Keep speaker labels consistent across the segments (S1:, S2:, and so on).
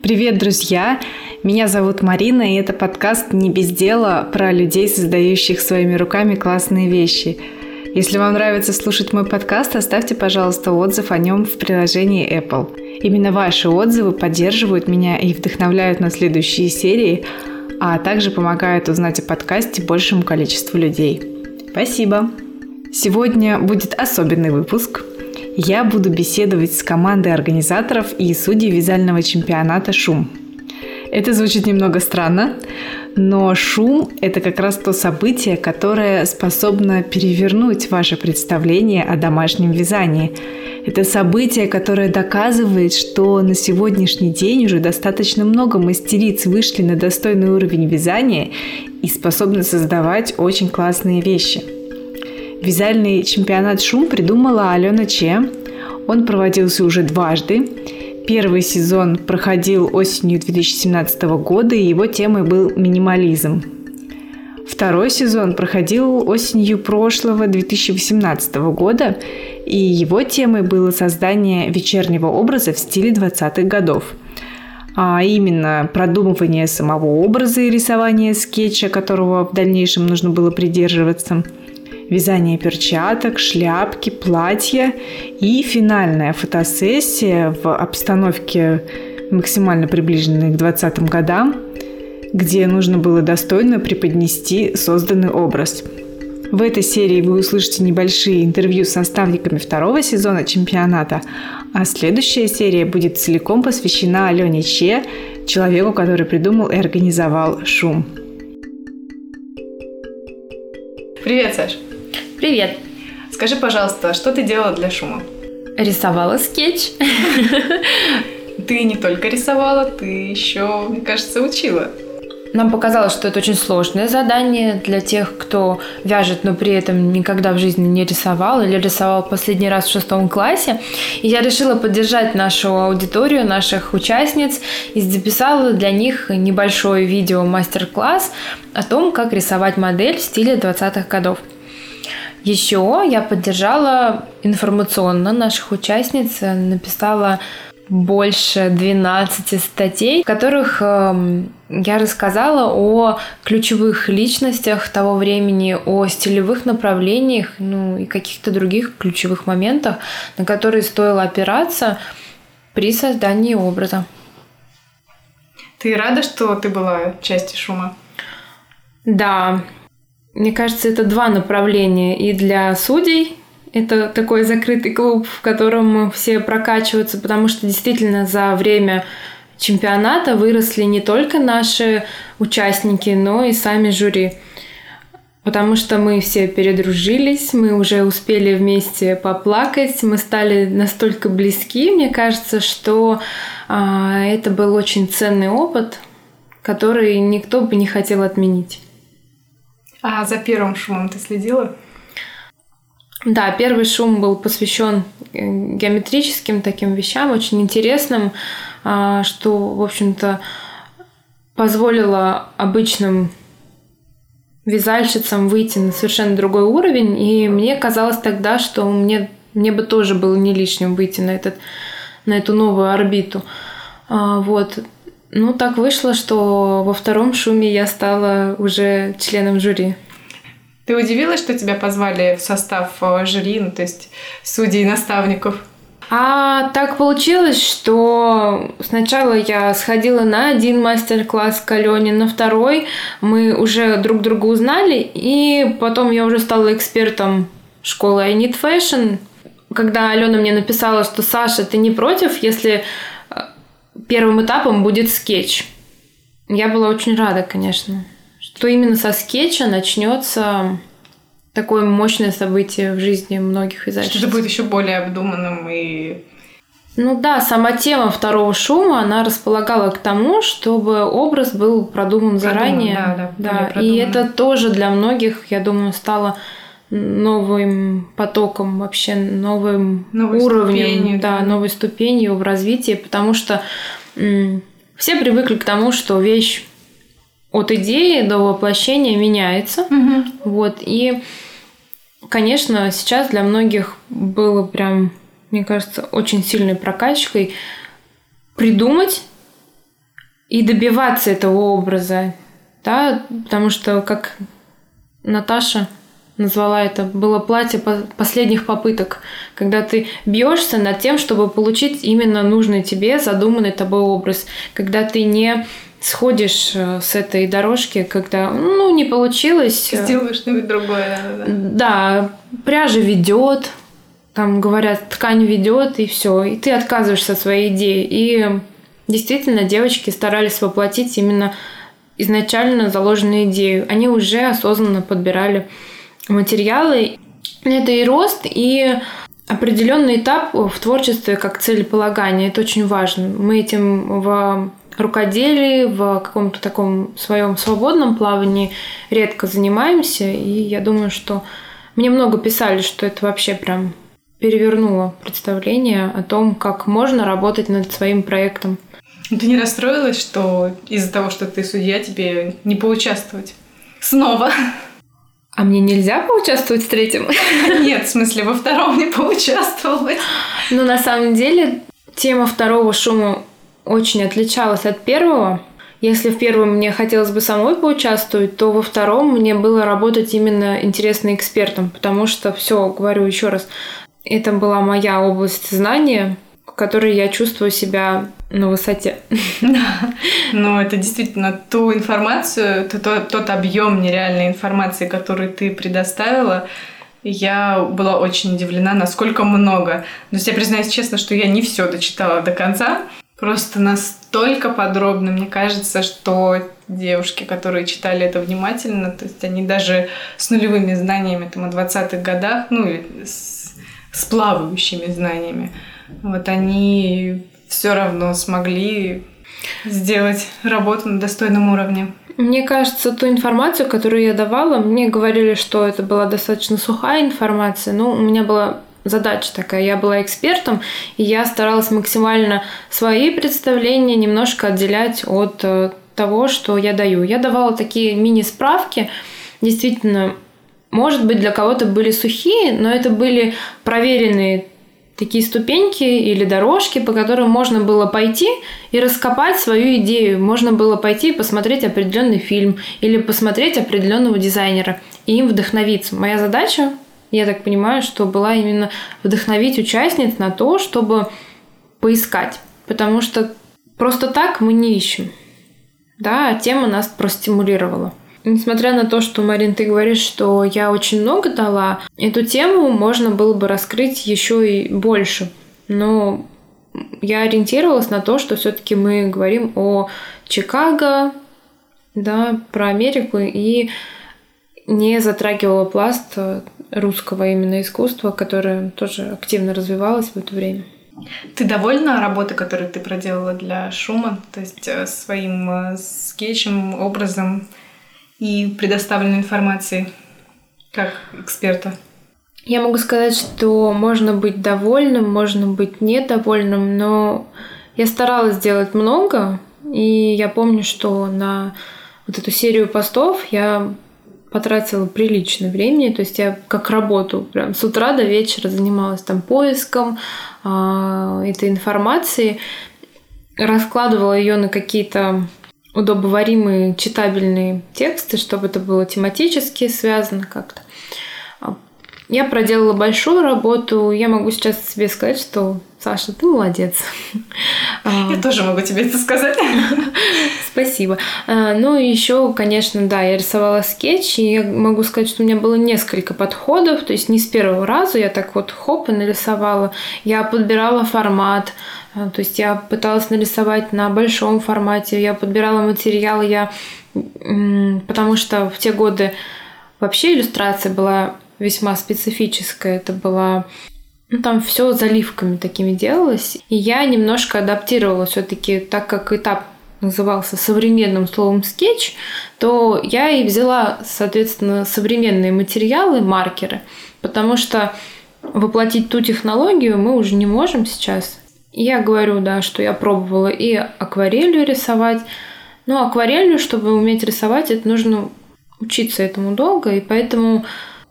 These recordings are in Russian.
S1: Привет, друзья! Меня зовут Марина, и это подкаст «Не без дела» про людей, создающих своими руками классные вещи. Если вам нравится слушать мой подкаст, оставьте, пожалуйста, отзыв о нем в приложении Apple. Именно ваши отзывы поддерживают меня и вдохновляют на следующие серии, а также помогают узнать о подкасте большему количеству людей. Спасибо! Сегодня будет особенный выпуск – я буду беседовать с командой организаторов и судей вязального чемпионата «Шум». Это звучит немного странно, но шум – это как раз то событие, которое способно перевернуть ваше представление о домашнем вязании. Это событие, которое доказывает, что на сегодняшний день уже достаточно много мастериц вышли на достойный уровень вязания и способны создавать очень классные вещи – Вязальный чемпионат «Шум» придумала Алена Че. Он проводился уже дважды. Первый сезон проходил осенью 2017 года, и его темой был минимализм. Второй сезон проходил осенью прошлого 2018 года, и его темой было создание вечернего образа в стиле 20-х годов а именно продумывание самого образа и рисование скетча, которого в дальнейшем нужно было придерживаться – вязание перчаток, шляпки, платья и финальная фотосессия в обстановке максимально приближенной к 20 годам, где нужно было достойно преподнести созданный образ. В этой серии вы услышите небольшие интервью с наставниками второго сезона чемпионата, а следующая серия будет целиком посвящена Алене Че, человеку, который придумал и организовал шум. Привет, Саш!
S2: Привет.
S1: Скажи, пожалуйста, что ты делала для шума?
S2: Рисовала скетч.
S1: Ты не только рисовала, ты еще, мне кажется, учила.
S2: Нам показалось, что это очень сложное задание для тех, кто вяжет, но при этом никогда в жизни не рисовал или рисовал последний раз в шестом классе. И я решила поддержать нашу аудиторию, наших участниц и записала для них небольшой видео-мастер-класс о том, как рисовать модель в стиле 20-х годов. Еще я поддержала информационно наших участниц, написала больше 12 статей, в которых э, я рассказала о ключевых личностях того времени, о стилевых направлениях, ну и каких-то других ключевых моментах, на которые стоило опираться при создании образа.
S1: Ты рада, что ты была частью шума?
S2: Да, мне кажется, это два направления. И для судей это такой закрытый клуб, в котором все прокачиваются, потому что действительно за время чемпионата выросли не только наши участники, но и сами жюри. Потому что мы все передружились, мы уже успели вместе поплакать, мы стали настолько близки, мне кажется, что а, это был очень ценный опыт, который никто бы не хотел отменить.
S1: А за первым шумом ты следила?
S2: Да, первый шум был посвящен э, геометрическим таким вещам, очень интересным, а, что, в общем-то, позволило обычным вязальщицам выйти на совершенно другой уровень. И мне казалось тогда, что мне, мне бы тоже было не лишним выйти на, этот, на эту новую орбиту. А, вот. Ну, так вышло, что во втором шуме я стала уже членом жюри.
S1: Ты удивилась, что тебя позвали в состав э, жюри, ну, то есть судей и наставников?
S2: А так получилось, что сначала я сходила на один мастер-класс к Алене, на второй мы уже друг друга узнали, и потом я уже стала экспертом школы I Need Fashion. Когда Алена мне написала, что Саша, ты не против, если первым этапом будет скетч. Я была очень рада, конечно, что именно со скетча начнется такое мощное событие в жизни многих вязальщиц.
S1: Что это будет еще более обдуманным и
S2: ну да, сама тема второго шума, она располагала к тому, чтобы образ был продуман, продуман заранее.
S1: Да,
S2: да, да. И это тоже для многих, я думаю, стало новым потоком, вообще новым новой уровнем, ступенью, да, новой ступенью в развитии, потому что все привыкли к тому, что вещь от идеи до воплощения меняется.
S1: Угу.
S2: Вот. И, конечно, сейчас для многих было прям, мне кажется, очень сильной прокачкой придумать и добиваться этого образа, да, потому что, как Наташа назвала это, было платье последних попыток, когда ты бьешься над тем, чтобы получить именно нужный тебе, задуманный тобой образ, когда ты не сходишь э, с этой дорожки, когда, ну, не получилось.
S1: Э, Сделаешь что-нибудь другое,
S2: да, да. Да, пряжа ведет, там говорят, ткань ведет, и все, и ты отказываешься от своей идеи. И действительно, девочки старались воплотить именно изначально заложенную идею. Они уже осознанно подбирали материалы. Это и рост, и определенный этап в творчестве как целеполагание. Это очень важно. Мы этим в рукоделии, в каком-то таком своем свободном плавании редко занимаемся. И я думаю, что мне много писали, что это вообще прям перевернуло представление о том, как можно работать над своим проектом.
S1: Ты не расстроилась, что из-за того, что ты судья, тебе не поучаствовать? Снова.
S2: А мне нельзя поучаствовать в третьем?
S1: Нет, в смысле, во втором не поучаствовать.
S2: Ну, на самом деле, тема второго шума очень отличалась от первого. Если в первом мне хотелось бы самой поучаствовать, то во втором мне было работать именно интересно экспертом, потому что, все, говорю еще раз, это была моя область знания, которой я чувствую себя на высоте.
S1: Да. Но это действительно ту информацию, тот, тот объем нереальной информации, который ты предоставила, я была очень удивлена, насколько много. То есть я признаюсь честно, что я не все дочитала до конца. Просто настолько подробно, мне кажется, что девушки, которые читали это внимательно, то есть они даже с нулевыми знаниями там, о 20-х годах, ну или с, с плавающими знаниями, вот они все равно смогли сделать работу на достойном уровне.
S2: Мне кажется, ту информацию, которую я давала, мне говорили, что это была достаточно сухая информация, но у меня была задача такая. Я была экспертом, и я старалась максимально свои представления немножко отделять от э, того, что я даю. Я давала такие мини-справки, действительно, может быть, для кого-то были сухие, но это были проверенные такие ступеньки или дорожки, по которым можно было пойти и раскопать свою идею. Можно было пойти и посмотреть определенный фильм или посмотреть определенного дизайнера и им вдохновиться. Моя задача я так понимаю, что была именно вдохновить участниц на то, чтобы поискать. Потому что просто так мы не ищем. Да, тема нас простимулировала. Несмотря на то, что, Марин, ты говоришь, что я очень много дала, эту тему можно было бы раскрыть еще и больше. Но я ориентировалась на то, что все-таки мы говорим о Чикаго, да, про Америку и не затрагивала пласт русского именно искусства, которое тоже активно развивалось в это время.
S1: Ты довольна работой, которую ты проделала для Шума? То есть э, своим э, скетчем, образом и предоставленной информацией как эксперта?
S2: Я могу сказать, что можно быть довольным, можно быть недовольным, но я старалась сделать много, и я помню, что на вот эту серию постов я потратила приличное времени, то есть я как работу прям с утра до вечера занималась там поиском э, этой информации, раскладывала ее на какие-то удобоваримые читабельные тексты, чтобы это было тематически связано как-то. Я проделала большую работу. Я могу сейчас себе сказать, что Саша, ты молодец.
S1: Я тоже могу тебе это сказать.
S2: Спасибо. А, ну и еще, конечно, да, я рисовала скетч, и я могу сказать, что у меня было несколько подходов, то есть не с первого раза я так вот хоп и нарисовала. Я подбирала формат, а, то есть я пыталась нарисовать на большом формате, я подбирала материал, я потому что в те годы вообще иллюстрация была весьма специфическая. Это была ну, там все заливками такими делалось. И я немножко адаптировала все-таки, так как этап назывался современным словом скетч, то я и взяла, соответственно, современные материалы, маркеры, потому что воплотить ту технологию мы уже не можем сейчас. Я говорю, да, что я пробовала и акварелью рисовать, но акварелью, чтобы уметь рисовать, это нужно учиться этому долго, и поэтому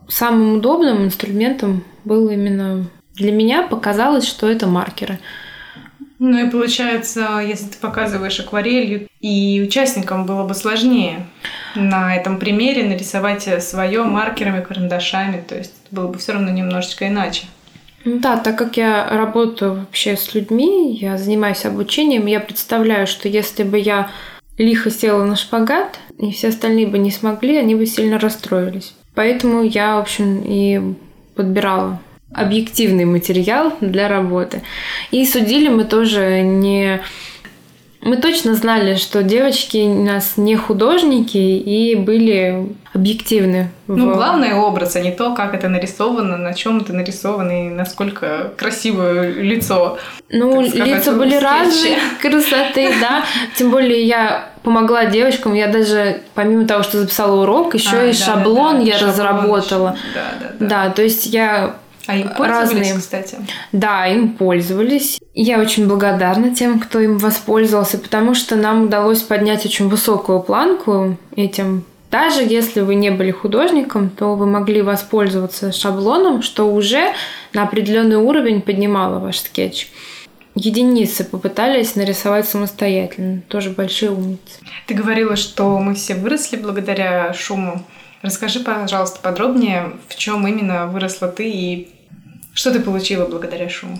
S2: самым удобным инструментом был именно для меня показалось, что это маркеры.
S1: Ну и получается, если ты показываешь акварелью, и участникам было бы сложнее на этом примере нарисовать свое маркерами, карандашами, то есть было бы все равно немножечко иначе.
S3: Ну да, так как я работаю вообще с людьми, я занимаюсь обучением, я представляю, что если бы я лихо села на шпагат, и все остальные бы не смогли, они бы сильно расстроились. Поэтому я, в общем, и подбирала объективный материал для работы. И судили мы тоже не... Мы точно знали, что девочки у нас не художники и были объективны.
S1: Ну, в... главное образ, а не то, как это нарисовано, на чем это нарисовано и насколько красивое лицо.
S3: Ну, лица были разные красоты, да. Тем более я помогла девочкам. Я даже, помимо того, что записала урок, еще а, и да, шаблон да, да, я шаблон разработала. Да, да, да. Да, то есть я
S1: а им пользовались, разные. кстати?
S3: Да, им пользовались. Я очень благодарна тем, кто им воспользовался, потому что нам удалось поднять очень высокую планку этим. Даже если вы не были художником, то вы могли воспользоваться шаблоном, что уже на определенный уровень поднимало ваш скетч. Единицы попытались нарисовать самостоятельно. Тоже большие умницы.
S1: Ты говорила, что мы все выросли благодаря шуму. Расскажи, пожалуйста, подробнее, в чем именно выросла ты и что ты получила благодаря шуму?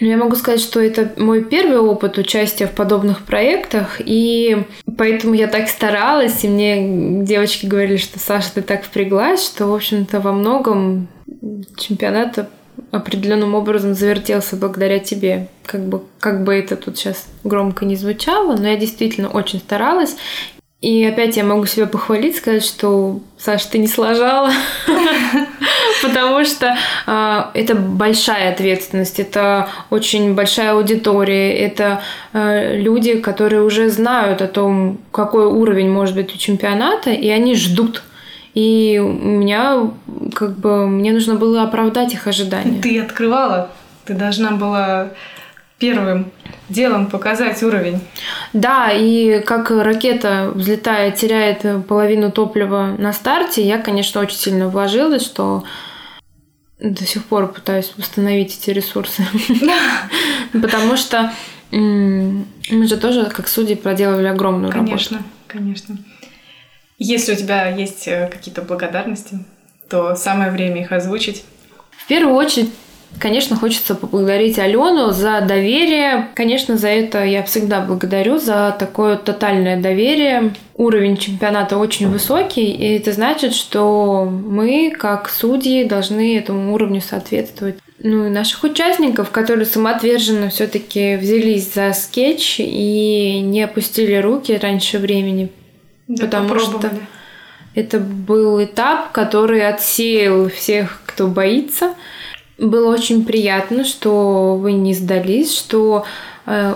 S3: Ну, я могу сказать, что это мой первый опыт участия в подобных проектах, и поэтому я так старалась, и мне девочки говорили, что Саша, ты так впряглась, что, в общем-то, во многом чемпионат определенным образом завертелся благодаря тебе. Как бы, как бы это тут сейчас громко не звучало, но я действительно очень старалась. И опять я могу себя похвалить, сказать, что, Саша, ты не сложала, потому что э, это большая ответственность, это очень большая аудитория, это э, люди, которые уже знают о том, какой уровень может быть у чемпионата, и они ждут. И у меня, как бы, мне нужно было оправдать их ожидания.
S1: Ты открывала, ты должна была первым делом показать уровень.
S3: Да, и как ракета взлетает, теряет половину топлива на старте, я, конечно, очень сильно вложилась, что до сих пор пытаюсь восстановить эти ресурсы. Потому что мы же тоже, как судьи, проделывали огромную
S1: работу. Конечно, конечно. Если у тебя есть э, какие-то благодарности, то самое время их озвучить.
S3: В первую очередь Конечно, хочется поблагодарить Алену за доверие. Конечно, за это я всегда благодарю, за такое тотальное доверие. Уровень чемпионата очень высокий, и это значит, что мы, как судьи, должны этому уровню соответствовать. Ну и наших участников, которые самоотверженно все-таки взялись за скетч и не опустили руки раньше времени.
S1: Да, потому что
S3: это был этап, который отсеял всех, кто боится. Было очень приятно, что вы не сдались, что э,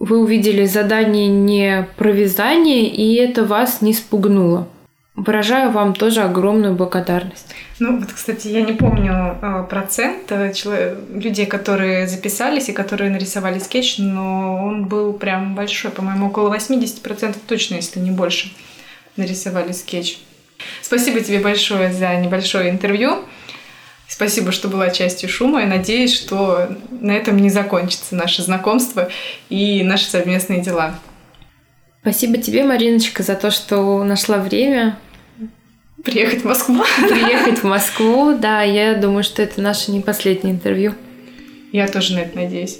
S3: вы увидели задание не про вязание, и это вас не спугнуло. Выражаю вам тоже огромную благодарность.
S1: Ну, вот, кстати, я не помню э, процент э, людей, которые записались и которые нарисовали скетч, но он был прям большой, по-моему, около 80% точно, если не больше, нарисовали скетч. Спасибо тебе большое за небольшое интервью. Спасибо, что была частью шума. Я надеюсь, что на этом не закончится наше знакомство и наши совместные дела.
S3: Спасибо тебе, Мариночка, за то, что нашла время
S1: приехать в Москву.
S3: Приехать в Москву, да, я думаю, что это наше не последнее интервью.
S1: Я тоже на это надеюсь.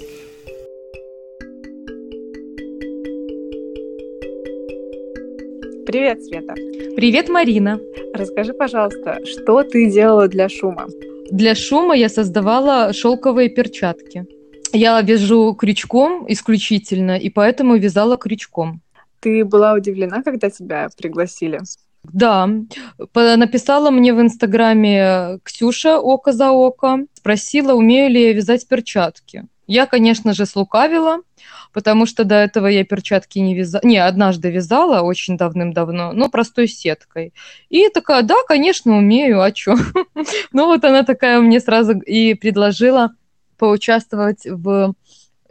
S1: Привет, Света.
S4: Привет, Марина.
S1: Расскажи, пожалуйста, что ты делала для шума?
S4: Для шума я создавала шелковые перчатки. Я вяжу крючком исключительно, и поэтому вязала крючком.
S1: Ты была удивлена, когда тебя пригласили?
S4: Да, написала мне в Инстаграме Ксюша око за око, спросила, умею ли я вязать перчатки. Я, конечно же, слукавила, потому что до этого я перчатки не вязала. Не, однажды вязала очень давным-давно, но простой сеткой. И такая, да, конечно, умею, а что? ну вот она такая мне сразу и предложила поучаствовать в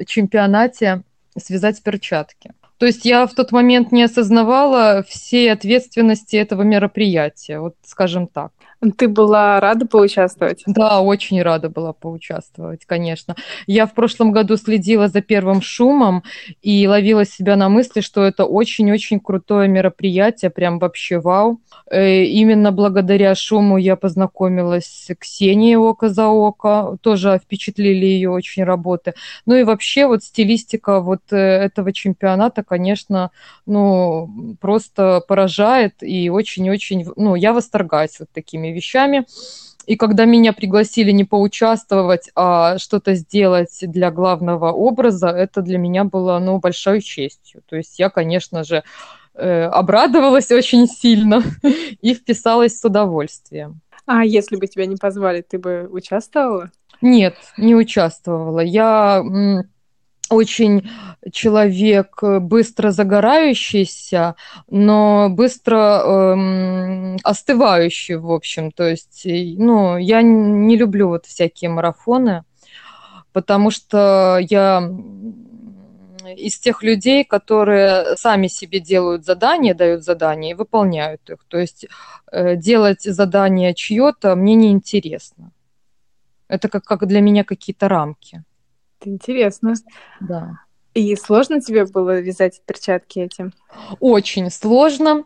S4: чемпионате связать перчатки. То есть я в тот момент не осознавала всей ответственности этого мероприятия, вот скажем так.
S1: Ты была рада поучаствовать?
S4: Да, очень рада была поучаствовать, конечно. Я в прошлом году следила за первым шумом и ловила себя на мысли, что это очень-очень крутое мероприятие, прям вообще вау. Э, именно благодаря шуму я познакомилась с Ксенией Око за Око, тоже впечатлили ее очень работы. Ну и вообще вот стилистика вот э, этого чемпионата, конечно, ну просто поражает и очень-очень, ну я восторгаюсь вот такими вещами. И когда меня пригласили не поучаствовать, а что-то сделать для главного образа, это для меня было, ну, большой честью. То есть я, конечно же, э, обрадовалась очень сильно и вписалась с удовольствием.
S1: А если бы тебя не позвали, ты бы участвовала?
S4: Нет, не участвовала. Я очень человек э, быстро загорающийся, но быстро эм, остывающий, в общем. То есть, ну, я не люблю вот всякие марафоны, потому что я из тех людей, которые сами себе делают задания, дают задания и выполняют их. То есть э, делать задание чье-то мне не интересно. Это как, как для меня какие-то рамки.
S1: Это интересно.
S4: Да.
S1: И сложно тебе было вязать перчатки этим?
S4: Очень сложно.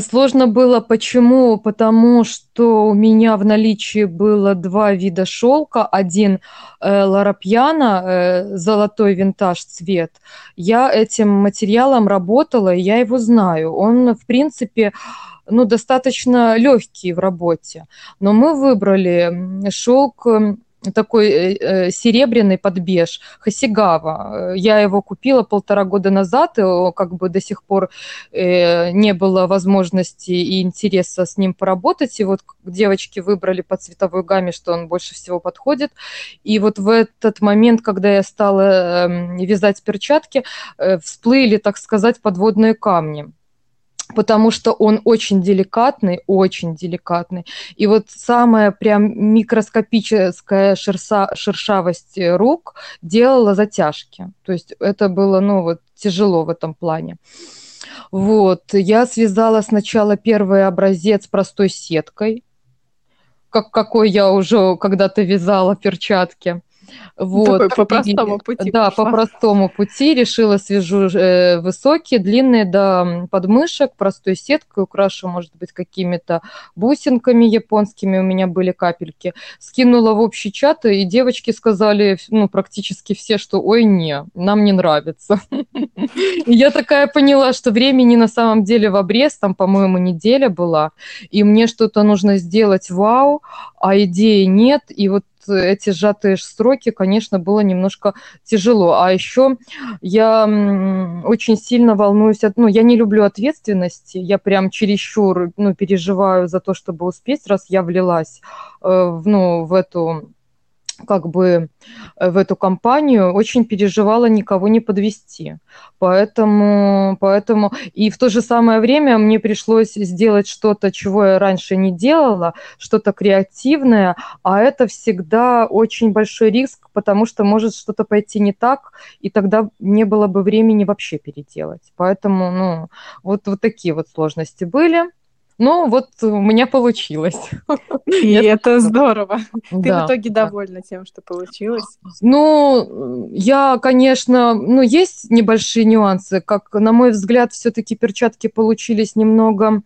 S4: Сложно было почему? Потому что у меня в наличии было два вида шелка. Один э, ларапьяна, э, золотой винтаж цвет. Я этим материалом работала, и я его знаю. Он, в принципе, ну, достаточно легкий в работе. Но мы выбрали шелк такой э, э, серебряный подбеж Хасигава. Я его купила полтора года назад, и как бы до сих пор э, не было возможности и интереса с ним поработать. И вот девочки выбрали по цветовой гамме, что он больше всего подходит. И вот в этот момент, когда я стала эм, вязать перчатки, всплыли, так сказать, подводные камни потому что он очень деликатный, очень деликатный. И вот самая прям микроскопическая шерса, шершавость рук делала затяжки. То есть это было, ну, вот тяжело в этом плане. Вот, я связала сначала первый образец простой сеткой, как, какой я уже когда-то вязала перчатки.
S1: Вот. по простому пути.
S4: Да, пошла. по простому пути решила свяжу э, высокие, длинные до подмышек, простой сеткой, украшу, может быть, какими-то бусинками японскими, у меня были капельки. Скинула в общий чат, и девочки сказали, ну, практически все, что ой, не, нам не нравится. Я такая поняла, что времени на самом деле в обрез, там, по-моему, неделя была, и мне что-то нужно сделать вау, а идеи нет, и вот эти сжатые строки, конечно, было немножко тяжело. А еще я очень сильно волнуюсь, от, ну, я не люблю ответственности, я прям чересчур, ну, переживаю за то, чтобы успеть, раз я влилась, э, ну, в эту как бы э, в эту компанию, очень переживала никого не подвести. Поэтому, поэтому и в то же самое время мне пришлось сделать что-то, чего я раньше не делала, что-то креативное, а это всегда очень большой риск, потому что может что-то пойти не так, и тогда не было бы времени вообще переделать. Поэтому, ну, вот, вот такие вот сложности были. Ну, вот у меня получилось.
S1: И это здорово. Ты в итоге довольна тем, что получилось?
S4: Ну, я, конечно, ну, есть небольшие нюансы. Как, на мой взгляд, все-таки перчатки получились немного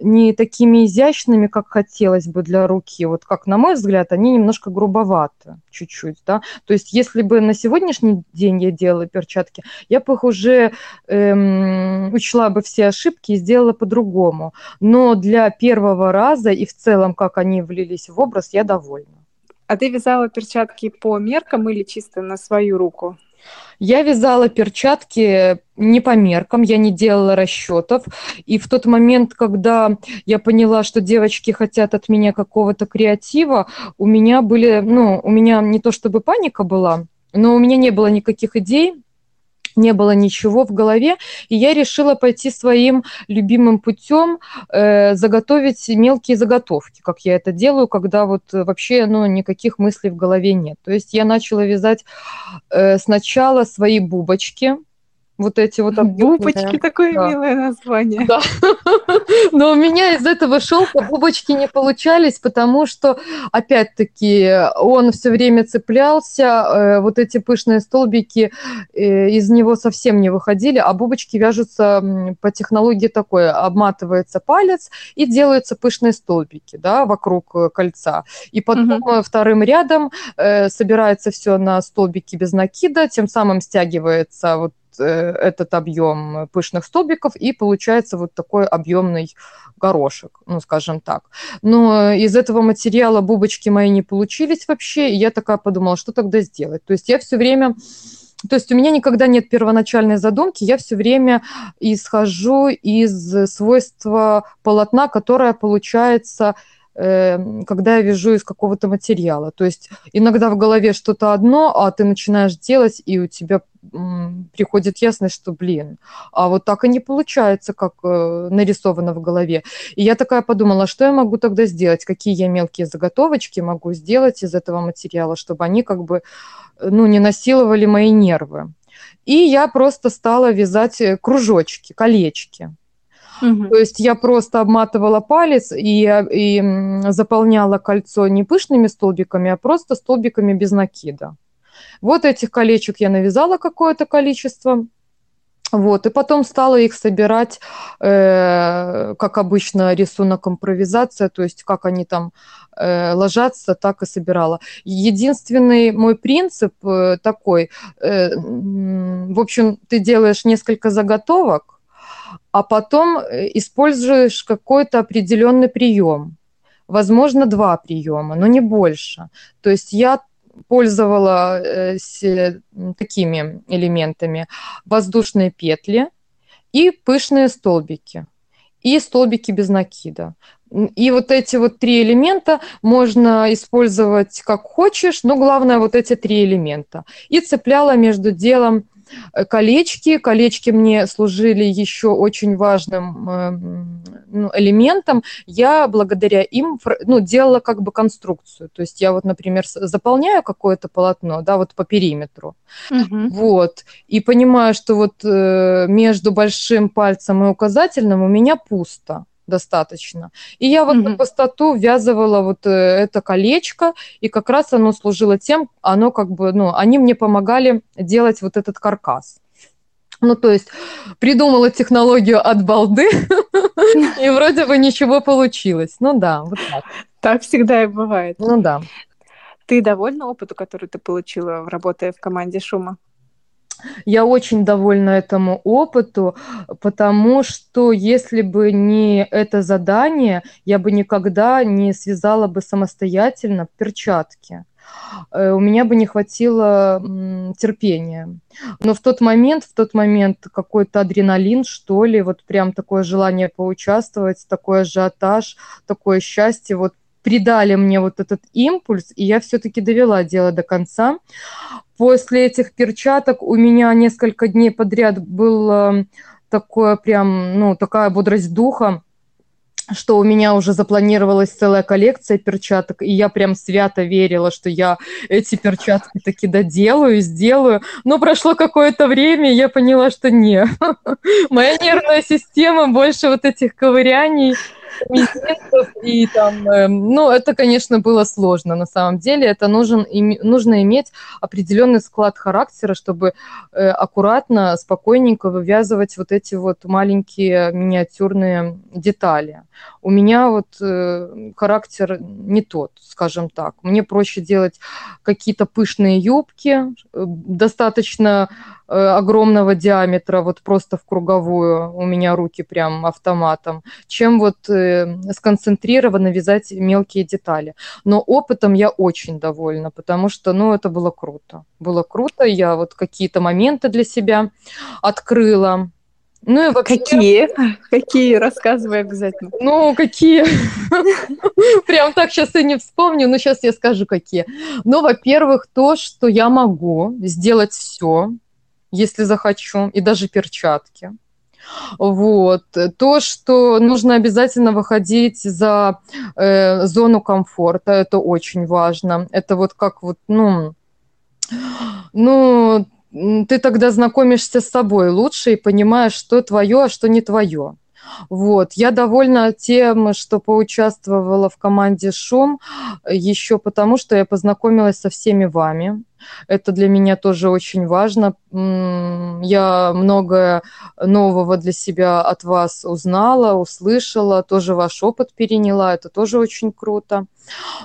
S4: не такими изящными, как хотелось бы для руки. Вот как, на мой взгляд, они немножко грубоваты чуть-чуть, да. То есть, если бы на сегодняшний день я делала перчатки, я бы их уже эм, учла бы все ошибки и сделала по-другому. Но для первого раза и в целом, как они влились в образ, я довольна.
S1: А ты вязала перчатки по меркам или чисто на свою руку?
S4: Я вязала перчатки не по меркам, я не делала расчетов. И в тот момент, когда я поняла, что девочки хотят от меня какого-то креатива, у меня были, ну, у меня не то чтобы паника была, но у меня не было никаких идей, не было ничего в голове, и я решила пойти своим любимым путем, э, заготовить мелкие заготовки, как я это делаю, когда вот вообще ну, никаких мыслей в голове нет. То есть я начала вязать э, сначала свои бубочки, вот эти вот
S1: Бубочки, такое да. милое название. Да.
S4: Но у меня из этого шелка бубочки не получались, потому что, опять-таки, он все время цеплялся, э, вот эти пышные столбики э, из него совсем не выходили, а бубочки вяжутся по технологии такой, обматывается палец и делаются пышные столбики, да, вокруг э, кольца. И потом угу. вторым рядом собирается все на столбики без накида, тем самым стягивается вот этот объем пышных столбиков, и получается вот такой объемный горошек, ну, скажем так. Но из этого материала бубочки мои не получились вообще, и я такая подумала, что тогда сделать? То есть я все время... То есть у меня никогда нет первоначальной задумки, я все время исхожу из свойства полотна, которое получается Эм, когда я вяжу из какого-то материала. То есть иногда в голове что-то одно, а ты начинаешь делать, и у тебя приходит ясность, что, блин, а вот так и не получается, как э, нарисовано в голове. И я такая подумала, что я могу тогда сделать, какие я мелкие заготовочки могу сделать из этого материала, чтобы они как бы, ну, не насиловали мои нервы. И я просто стала вязать э, кружочки, колечки. Угу. То есть я просто обматывала палец и, и заполняла кольцо не пышными столбиками, а просто столбиками без накида. Вот этих колечек я навязала какое-то количество. Вот, и потом стала их собирать, э, как обычно, рисунок импровизация, то есть как они там э, ложатся, так и собирала. Единственный мой принцип э, такой, э, в общем, ты делаешь несколько заготовок, а потом э, используешь какой-то определенный прием. Возможно, два приема, но не больше. То есть я пользовалась э, такими элементами. Воздушные петли и пышные столбики. И столбики без накида. И вот эти вот три элемента можно использовать как хочешь, но главное вот эти три элемента. И цепляла между делом колечки. Колечки мне служили еще очень важным эм, ну, элементом. Я благодаря им ну, делала как бы конструкцию. То есть я вот, например, заполняю какое-то полотно, да, вот по периметру. Угу. Вот. И понимаю, что вот э, между большим пальцем и указательным у меня пусто достаточно. И я вот mm-hmm. на пустоту ввязывала вот э, это колечко, и как раз оно служило тем, оно как бы, ну, они мне помогали делать вот этот каркас. Ну, то есть придумала технологию от балды, и вроде бы ничего получилось. Ну да, вот так.
S1: Так всегда и бывает.
S4: Ну да.
S1: Ты довольна опыту, который ты получила, работая в команде Шума?
S4: Я очень довольна этому опыту, потому что если бы не это задание, я бы никогда не связала бы самостоятельно перчатки э, у меня бы не хватило терпения. Но в тот момент, в тот момент какой-то адреналин, что ли, вот прям такое желание поучаствовать, такой ажиотаж, такое счастье, вот придали мне вот этот импульс, и я все-таки довела дело до конца. После этих перчаток у меня несколько дней подряд было такое прям, ну, такая бодрость духа, что у меня уже запланировалась целая коллекция перчаток, и я прям свято верила, что я эти перчатки таки доделаю, сделаю. Но прошло какое-то время, и я поняла, что не. Моя нервная система больше вот этих ковыряний мизинцев и там, э, ну, это, конечно, было сложно на самом деле. Это нужен, нужно иметь определенный склад характера, чтобы э, аккуратно, спокойненько вывязывать вот эти вот маленькие миниатюрные детали. У меня вот э, характер не тот, скажем так. Мне проще делать какие-то пышные юбки, э, достаточно огромного диаметра, вот просто в круговую, у меня руки прям автоматом, чем вот э, сконцентрированно вязать мелкие детали. Но опытом я очень довольна, потому что, ну, это было круто. Было круто, я вот какие-то моменты для себя открыла.
S1: Ну и вообще... Какие? Какие? Рассказывай обязательно.
S4: Ну, какие? Прям так сейчас и не вспомню, но сейчас я скажу, какие. Ну, во-первых, то, что я могу сделать все, если захочу, и даже перчатки. Вот. То, что нужно обязательно выходить за э, зону комфорта, это очень важно. Это вот как вот, ну, ну, ты тогда знакомишься с собой лучше и понимаешь, что твое, а что не твое. Вот. Я довольна тем, что поучаствовала в команде «Шум», еще потому, что я познакомилась со всеми вами. Это для меня тоже очень важно. Я многое нового для себя от вас узнала, услышала, тоже ваш опыт переняла. Это тоже очень круто.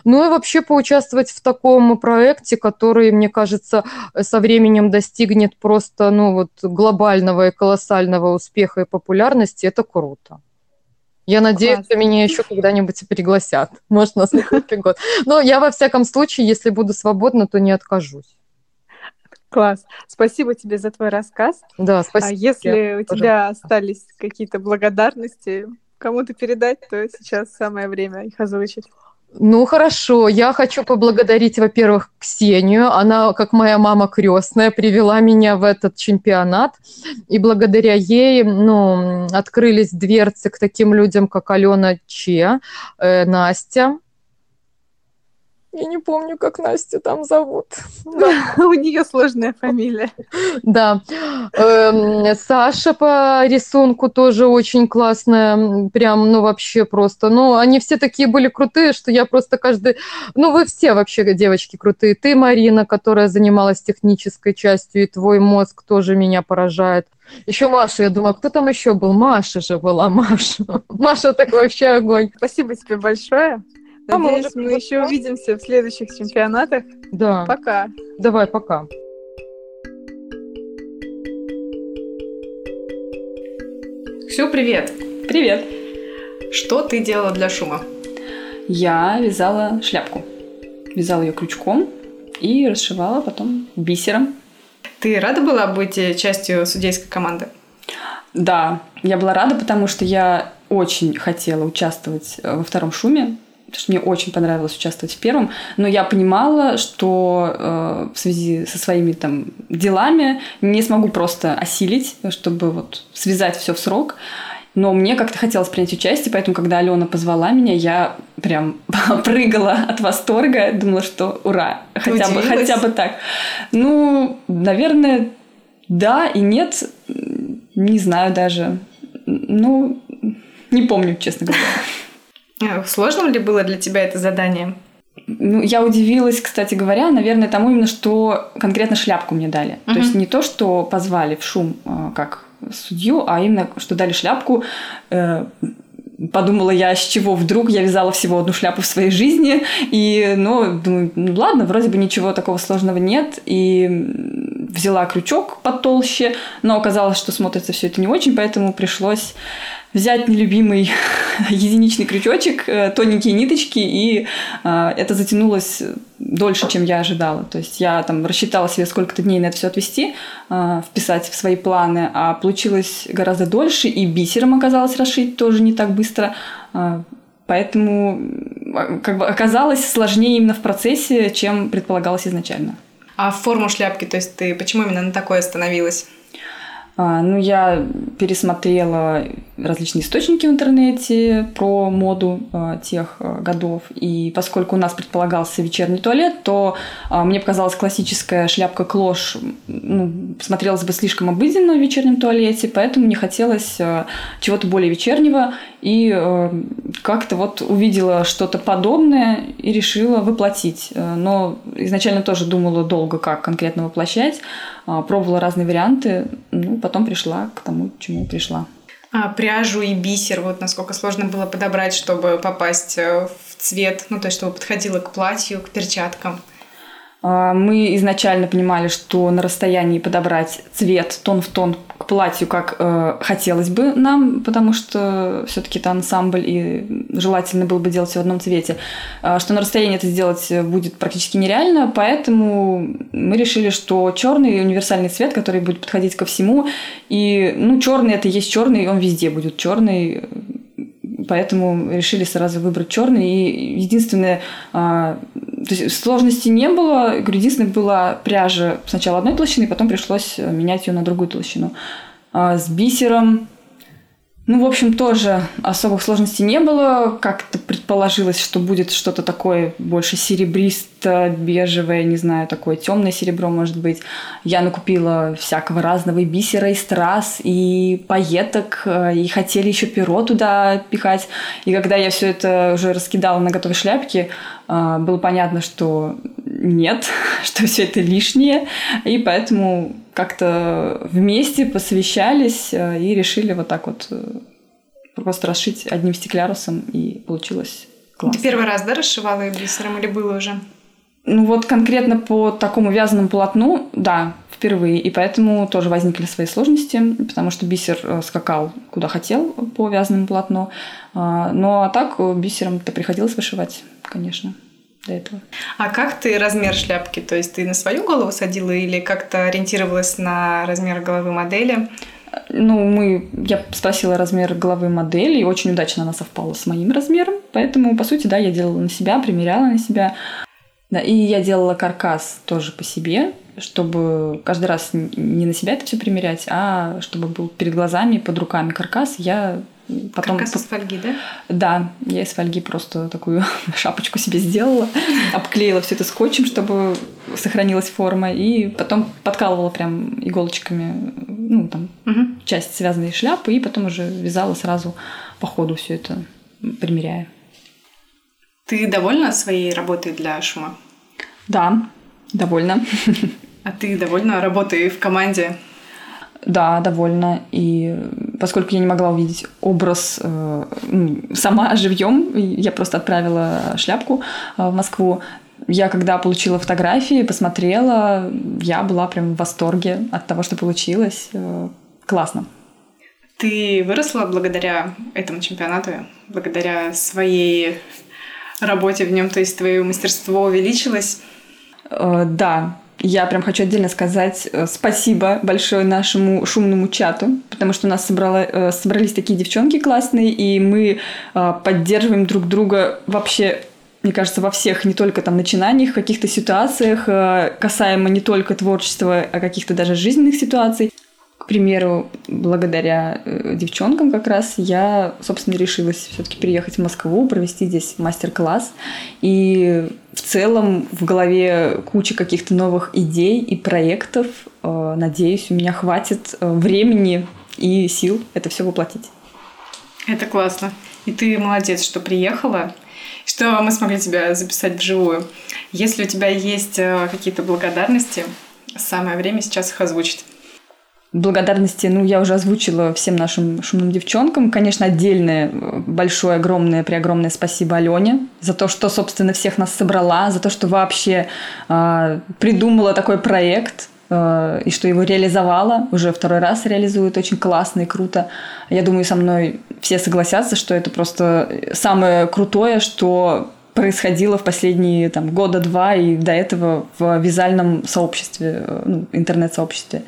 S4: Ну и вообще поучаствовать в таком проекте, который, мне кажется, со временем достигнет просто ну, вот, глобального и колоссального успеха и популярности, это круто. Я надеюсь, Класс. что меня еще когда-нибудь пригласят. Может, на следующий год. Но я, во всяком случае, если буду свободна, то не откажусь.
S1: Класс. Спасибо тебе за твой рассказ.
S4: Да, а спасибо.
S1: А если у тебя остались какие-то благодарности кому-то передать, то сейчас самое время их озвучить.
S4: Ну хорошо, я хочу поблагодарить, во-первых, Ксению. Она, как моя мама крестная, привела меня в этот чемпионат. И благодаря ей ну, открылись дверцы к таким людям, как Алена Че, э, Настя, я не помню, как Настю там зовут.
S1: У нее сложная фамилия.
S4: Да. Эм, Саша по рисунку тоже очень классная. Прям, ну, вообще просто. Ну, они все такие были крутые, что я просто каждый... Ну, вы все вообще, девочки, крутые. Ты, Марина, которая занималась технической частью, и твой мозг тоже меня поражает. Еще Маша, я думаю, кто там еще был? Маша же была, Маша. Маша так вообще огонь.
S1: Спасибо тебе большое. Надеюсь, мы, мы еще увидимся в следующих чемпионатах.
S4: Да.
S1: Пока.
S4: Давай, пока.
S1: Ксю, привет.
S5: Привет.
S1: Что ты делала для шума?
S5: Я вязала шляпку. Вязала ее крючком и расшивала потом бисером.
S1: Ты рада была быть частью судейской команды?
S5: Да, я была рада, потому что я очень хотела участвовать во втором шуме потому что мне очень понравилось участвовать в первом, но я понимала, что э, в связи со своими там делами не смогу просто осилить, чтобы вот связать все в срок. Но мне как-то хотелось принять участие, поэтому, когда Алена позвала меня, я прям прыгала от восторга, думала, что ура, хотя бы, хотя бы так. Ну, наверное, да и нет, не знаю даже. Ну, не помню, честно говоря.
S1: Э, сложно ли было для тебя это задание?
S5: Ну, я удивилась, кстати говоря, наверное, тому именно, что конкретно шляпку мне дали. Uh-huh. То есть не то, что позвали в шум э, как судью, а именно, что дали шляпку. Э, подумала я, с чего вдруг я вязала всего одну шляпу в своей жизни. И, ну, думаю, ну ладно, вроде бы ничего такого сложного нет. И взяла крючок потолще, но оказалось, что смотрится все это не очень, поэтому пришлось взять нелюбимый единичный крючочек, э, тоненькие ниточки, и э, это затянулось дольше, чем я ожидала. То есть я там рассчитала себе сколько-то дней на это все отвести, э, вписать в свои планы, а получилось гораздо дольше, и бисером оказалось расшить тоже не так быстро. Поэтому как бы оказалось сложнее именно в процессе, чем предполагалось изначально.
S1: А форму шляпки, то есть ты почему именно на такой остановилась?
S5: А, ну, я пересмотрела различные источники в интернете про моду э, тех э, годов. И поскольку у нас предполагался вечерний туалет, то мне показалась классическая шляпка клош ну, смотрелась бы слишком обыденно в вечернем туалете, поэтому мне хотелось чего-то более вечернего. И э, как-то вот увидела что-то подобное и решила воплотить. Э, но изначально тоже думала долго, как конкретно воплощать. Э, пробовала разные варианты. Ну, потом пришла к тому, к чему пришла.
S1: А пряжу и бисер, вот насколько сложно было подобрать, чтобы попасть э, в цвет, ну то есть чтобы подходило к платью, к перчаткам.
S5: А, мы изначально понимали, что на расстоянии подобрать цвет тон в тон платью, как э, хотелось бы нам, потому что все-таки это ансамбль, и желательно было бы делать все в одном цвете, э, что на расстоянии это сделать будет практически нереально, поэтому мы решили, что черный универсальный цвет, который будет подходить ко всему, и ну черный это есть черный, он везде будет черный, поэтому решили сразу выбрать черный. И единственное, а, то есть сложности не было. Единственное, была пряжа сначала одной толщины, потом пришлось менять ее на другую толщину. А с бисером Ну, в общем, тоже особых сложностей не было. Как-то предположилось, что будет что-то такое больше серебристо-бежевое, не знаю, такое темное серебро, может быть. Я накупила всякого разного и бисера, и страз, и пайеток, э, и хотели еще перо туда пихать. И когда я все это уже раскидала на готовой шляпке, э, было понятно, что нет, что все это лишнее. И поэтому как-то вместе посвящались э, и решили вот так вот э, просто расшить одним стеклярусом, и получилось классно.
S1: Ты первый раз, да, расшивала бисером или было уже?
S5: Ну вот конкретно по такому вязаному полотну, да, впервые. И поэтому тоже возникли свои сложности, потому что бисер э, скакал куда хотел по вязаному полотну. А, ну а так бисером-то приходилось вышивать, конечно до этого.
S1: А как ты размер шляпки? То есть ты на свою голову садила или как-то ориентировалась на размер головы модели?
S5: Ну, мы, я спросила размер головы модели, и очень удачно она совпала с моим размером. Поэтому, по сути, да, я делала на себя, примеряла на себя. Да, и я делала каркас тоже по себе, чтобы каждый раз не на себя это все примерять, а чтобы был перед глазами, под руками каркас, я
S1: Потом... Каркас из фольги, да?
S5: Да, я из фольги просто такую шапочку себе сделала, обклеила все это скотчем, чтобы сохранилась форма, и потом подкалывала прям иголочками, ну, там, угу. часть связанной шляпы, и потом уже вязала сразу по ходу все это, примеряя.
S1: Ты довольна своей работой для шума?
S5: Да, довольна.
S1: А ты довольна работой в команде?
S5: Да, довольна. И поскольку я не могла увидеть образ э, сама живьем, я просто отправила шляпку э, в Москву. Я когда получила фотографии, посмотрела, я была прям в восторге от того, что получилось. Э, классно.
S1: Ты выросла благодаря этому чемпионату, благодаря своей работе в нем, то есть твое мастерство увеличилось?
S5: Э, да, я прям хочу отдельно сказать э, спасибо большое нашему шумному чату, потому что у нас собрала, э, собрались такие девчонки классные, и мы э, поддерживаем друг друга вообще мне кажется, во всех, не только там начинаниях, каких-то ситуациях, касаемо не только творчества, а каких-то даже жизненных ситуаций. К примеру, благодаря э, девчонкам как раз я, собственно, решилась все-таки переехать в Москву, провести здесь мастер-класс. И в целом в голове куча каких-то новых идей и проектов. Э, надеюсь, у меня хватит э, времени и сил это все воплотить.
S1: Это классно. И ты молодец, что приехала, что мы смогли тебя записать вживую. Если у тебя есть какие-то благодарности, самое время сейчас их озвучить
S5: благодарности, ну, я уже озвучила всем нашим шумным девчонкам. Конечно, отдельное, большое, огромное, преогромное спасибо Алене за то, что, собственно, всех нас собрала, за то, что вообще э, придумала такой проект, э, и что его реализовала, уже второй раз реализует, очень классно и круто. Я думаю, со мной все согласятся, что это просто самое крутое, что происходило в последние там, года два и до этого в вязальном сообществе, э, ну, интернет-сообществе.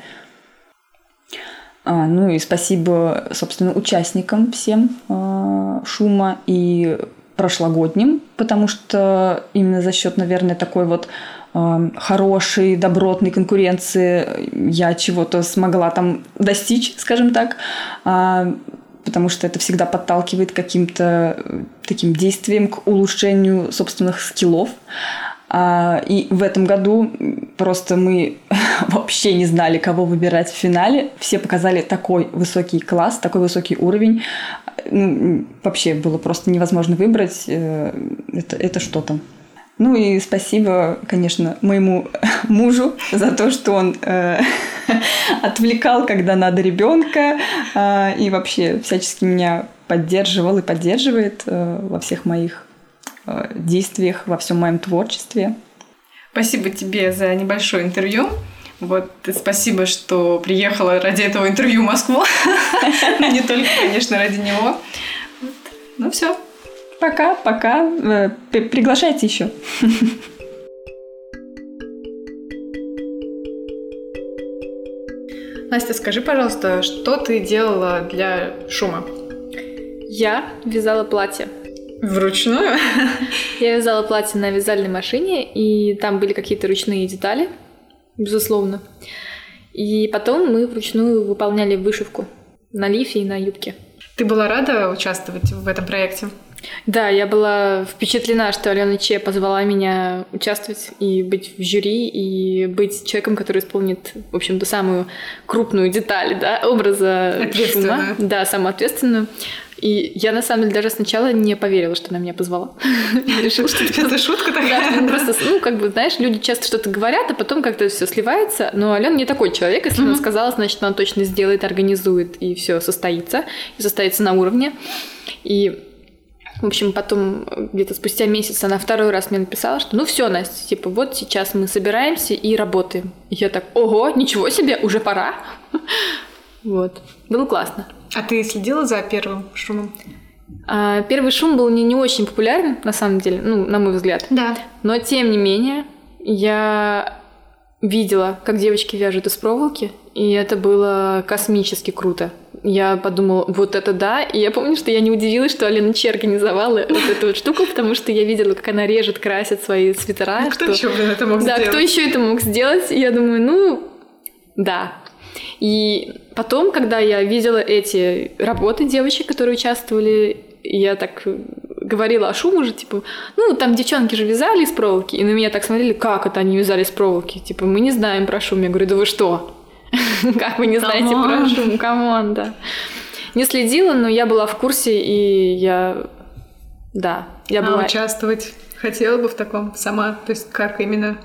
S5: А, ну и спасибо, собственно, участникам всем а, шума и прошлогодним, потому что именно за счет, наверное, такой вот а, хорошей, добротной конкуренции я чего-то смогла там достичь, скажем так, потому что это всегда подталкивает каким-то э, таким действием к улучшению собственных скиллов. А, и в этом году просто мы вообще не знали, кого выбирать в финале. Все показали такой высокий класс, такой высокий уровень. Ну, вообще было просто невозможно выбрать. Э, это, это что-то. Ну и спасибо, конечно, моему мужу за то, что он э, отвлекал, когда надо ребенка, э, и вообще всячески меня поддерживал и поддерживает э, во всех моих действиях, во всем моем творчестве.
S1: Спасибо тебе за небольшое интервью. Вот, спасибо, что приехала ради этого интервью в Москву. Не только, конечно, ради него. Ну все.
S5: Пока, пока. Э, приглашайте еще.
S1: Настя, скажи, пожалуйста, что ты делала для шума?
S3: Я вязала платье.
S1: Вручную?
S3: Я вязала платье на вязальной машине, и там были какие-то ручные детали, безусловно. И потом мы вручную выполняли вышивку на лифе и на юбке.
S1: Ты была рада участвовать в этом проекте?
S2: Да, я была впечатлена, что Алена Че позвала меня участвовать и быть в жюри, и быть человеком, который исполнит, в общем, ту самую крупную деталь да, образа шума. Да, самую ответственную. И я, на самом деле, даже сначала не поверила, что она меня позвала.
S1: Решила, что это шутка такая.
S2: Просто, ну, как бы, знаешь, люди часто что-то говорят, а потом как-то все сливается. Но Алена не такой человек. Если она сказала, значит, она точно сделает, организует, и все состоится. И состоится на уровне. И в общем, потом где-то спустя месяц она второй раз мне написала, что ну все, Настя, типа вот сейчас мы собираемся и работаем. И я так, ого, ничего себе, уже пора. Вот. Было классно.
S1: А ты следила за первым шумом?
S2: А, первый шум был не, не очень популярен, на самом деле, ну, на мой взгляд.
S1: Да.
S2: Но, тем не менее, я видела, как девочки вяжут из проволоки, и это было космически круто. Я подумала, вот это да. И я помню, что я не удивилась, что Алена Че организовала вот эту вот штуку, потому что я видела, как она режет, красит свои свитера.
S1: Ну, кто что... еще, блин, это мог
S2: да,
S1: сделать?
S2: Да, кто еще это мог сделать? И я думаю, ну, да. И потом, когда я видела эти работы девочек, которые участвовали, я так говорила о Shoom уже, типа, ну, там девчонки же вязали из проволоки, и на меня так смотрели, как это они вязали из проволоки, типа, мы не знаем про Shoom. Я говорю, да вы что? Как вы не знаете про Shoom? Come on, да. Не следила, но я была в курсе, и я... Да, я
S1: а
S2: была...
S1: участвовать хотела бы в таком сама? То есть как именно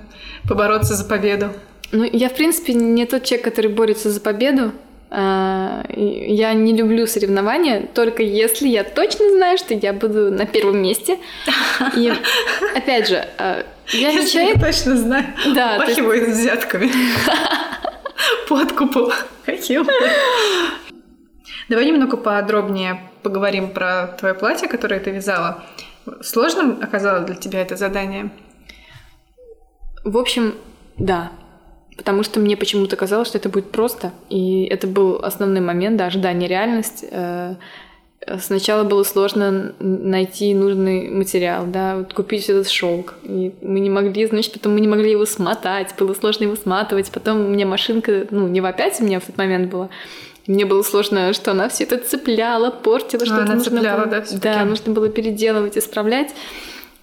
S1: побороться за победу?
S2: Ну, я, в принципе, не тот человек, который борется за победу. А, я не люблю соревнования, только если я точно знаю, что я буду на первом месте. И опять же, а, я
S1: не человек... Я точно знаю.
S2: Да.
S1: Пахиваю есть... взятками. Подкупу. Хотел. Давай немного подробнее поговорим про твое платье, которое ты вязала. Сложным оказалось для тебя это задание?
S2: В общем, да. Потому что мне почему-то казалось, что это будет просто. И это был основной момент, да, ожидание реальность. Э, сначала было сложно найти нужный материал, да, вот купить этот шелк. И мы не могли, значит, потом мы не могли его смотать, было сложно его сматывать. Потом у меня машинка, ну, не в опять у меня в тот момент была. Мне было сложно, что она все это цепляла, портила, что-то
S1: она
S2: нужно
S1: цепляла,
S2: было,
S1: да,
S2: да, нужно было переделывать, исправлять.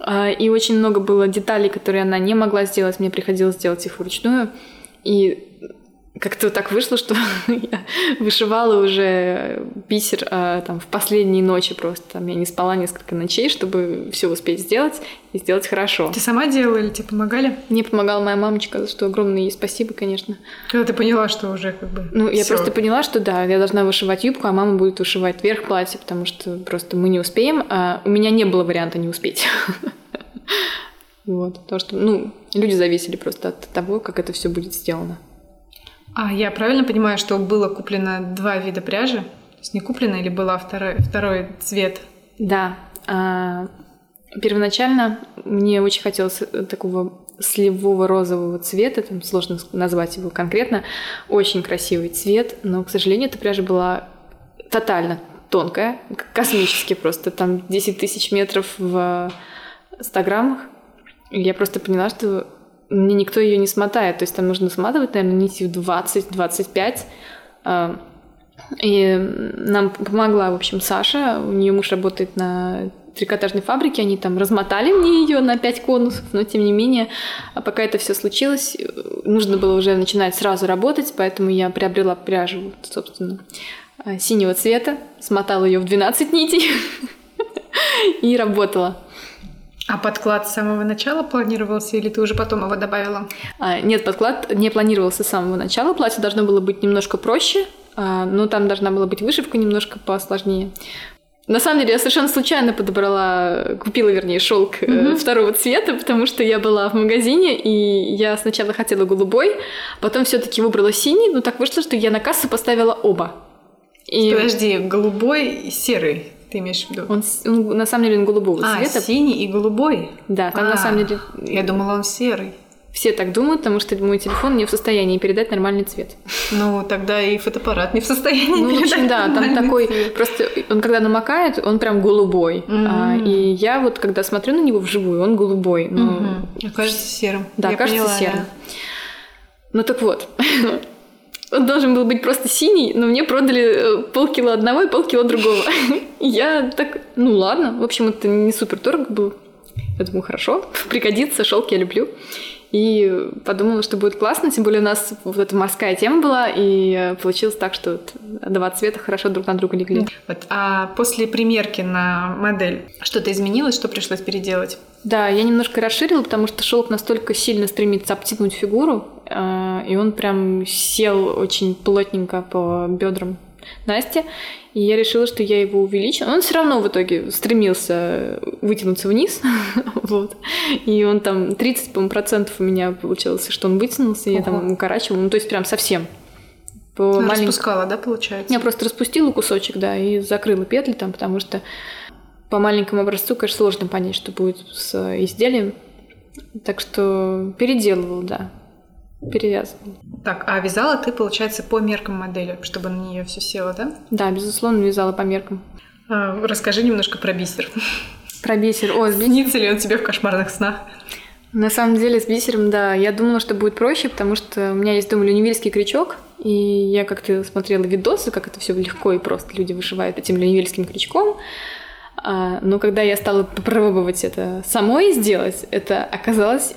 S2: А, и очень много было деталей, которые она не могла сделать, мне приходилось делать их вручную. И как-то так вышло, что я вышивала уже бисер а, там в последние ночи просто. Там я не спала несколько ночей, чтобы все успеть сделать и сделать хорошо.
S1: Ты сама делала или тебе помогали?
S2: Мне помогала моя мамочка, за что огромное ей спасибо, конечно.
S1: Когда ты поняла, что уже как бы
S2: Ну, я
S1: всё.
S2: просто поняла, что да, я должна вышивать юбку, а мама будет вышивать верх платья, потому что просто мы не успеем. А у меня не было варианта не успеть. Вот, потому что, ну, люди зависели просто от того, как это все будет сделано.
S1: А я правильно понимаю, что было куплено два вида пряжи? То есть не куплено или была второй, второй цвет?
S2: Да. А, первоначально мне очень хотелось такого сливого розового цвета, там сложно назвать его конкретно, очень красивый цвет, но, к сожалению, эта пряжа была тотально тонкая, космически просто, там 10 тысяч метров в 100 граммах. Я просто поняла, что мне никто ее не смотает. То есть там нужно сматывать, наверное, нитью 20-25. А, и нам помогла, в общем, Саша. У нее муж работает на трикотажной фабрике, они там размотали мне ее на 5 конусов, но тем не менее, а пока это все случилось, нужно было уже начинать сразу работать, поэтому я приобрела пряжу, собственно, а, синего цвета, смотала ее в 12 нитей и работала.
S1: А подклад с самого начала планировался или ты уже потом его добавила?
S2: А, нет, подклад не планировался с самого начала. Платье должно было быть немножко проще, а, но там должна была быть вышивка немножко посложнее. На самом деле я совершенно случайно подобрала, купила, вернее, шелк mm-hmm. второго цвета, потому что я была в магазине, и я сначала хотела голубой, потом все-таки выбрала синий, но так вышло, что я на кассу поставила оба.
S1: И... Подожди, голубой и серый. Ты имеешь в виду?
S2: Он, он на самом деле он голубого
S1: а,
S2: цвета.
S1: синий и голубой.
S2: Да, там
S1: а,
S2: на самом деле.
S1: Я думала, он серый.
S2: Все так думают, потому что мой телефон не в состоянии передать нормальный цвет.
S1: Ну, тогда и фотоаппарат не в состоянии
S2: ну,
S1: передать
S2: в общем, да, там такой,
S1: цвет.
S2: просто он когда намокает, он прям голубой.
S1: Mm-hmm.
S2: А, и я вот, когда смотрю на него вживую, он голубой. Но...
S1: Mm-hmm. Кажется серым.
S2: Да,
S1: я
S2: кажется
S1: поняла,
S2: серым.
S1: Да.
S2: Ну так вот, он должен был быть просто синий, но мне продали э, полкило одного и полкило другого. Я так, ну ладно, в общем, это не супер дорого был. Я думаю, хорошо, пригодится, шелк я люблю. И подумала, что будет классно, тем более у нас вот эта морская тема была, и получилось так, что вот два цвета хорошо друг на друга легли.
S1: Вот. А после примерки на модель что-то изменилось, что пришлось переделать?
S2: Да, я немножко расширила, потому что шелк настолько сильно стремится обтянуть фигуру, э, и он прям сел очень плотненько по бедрам Насти, и я решила, что я его увеличу. Он все равно в итоге стремился вытянуться вниз, вот. И он там 30, по процентов у меня получилось, что он вытянулся, я там укорачивала, ну то есть прям совсем.
S1: По маленькому... Распускала, да, получается?
S2: Я просто распустила кусочек, да, и закрыла петли там, потому что по маленькому образцу, конечно, сложно понять, что будет с изделием. Так что переделывал, да перевязывала.
S1: Так, а вязала ты, получается, по меркам модели, чтобы на нее все село, да?
S2: Да, безусловно, вязала по меркам.
S1: А, расскажи немножко про бисер.
S2: Про бисер.
S1: О, снится ли он тебе в кошмарных снах?
S2: На самом деле с бисером, да, я думала, что будет проще, потому что у меня есть дома люневильский крючок, и я как-то смотрела видосы, как это все легко и просто люди вышивают этим люневильским крючком. А, но когда я стала пробовать это самой сделать, это оказалось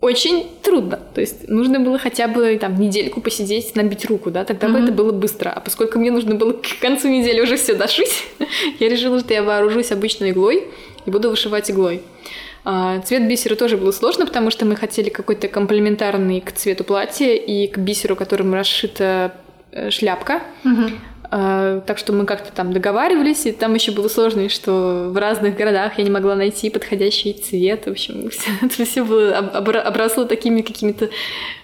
S2: очень трудно. То есть нужно было хотя бы там недельку посидеть, набить руку, да, тогда mm-hmm. бы это было быстро. А поскольку мне нужно было к концу недели уже все дошить, я решила, что я вооружусь обычной иглой и буду вышивать иглой. А, цвет бисера тоже было сложно, потому что мы хотели какой-то комплементарный к цвету платья и к бисеру, которым расшита э, шляпка. Угу. А, так что мы как-то там договаривались, и там еще было сложно, что в разных городах я не могла найти подходящий цвет. В общем, это все было обросло такими какими-то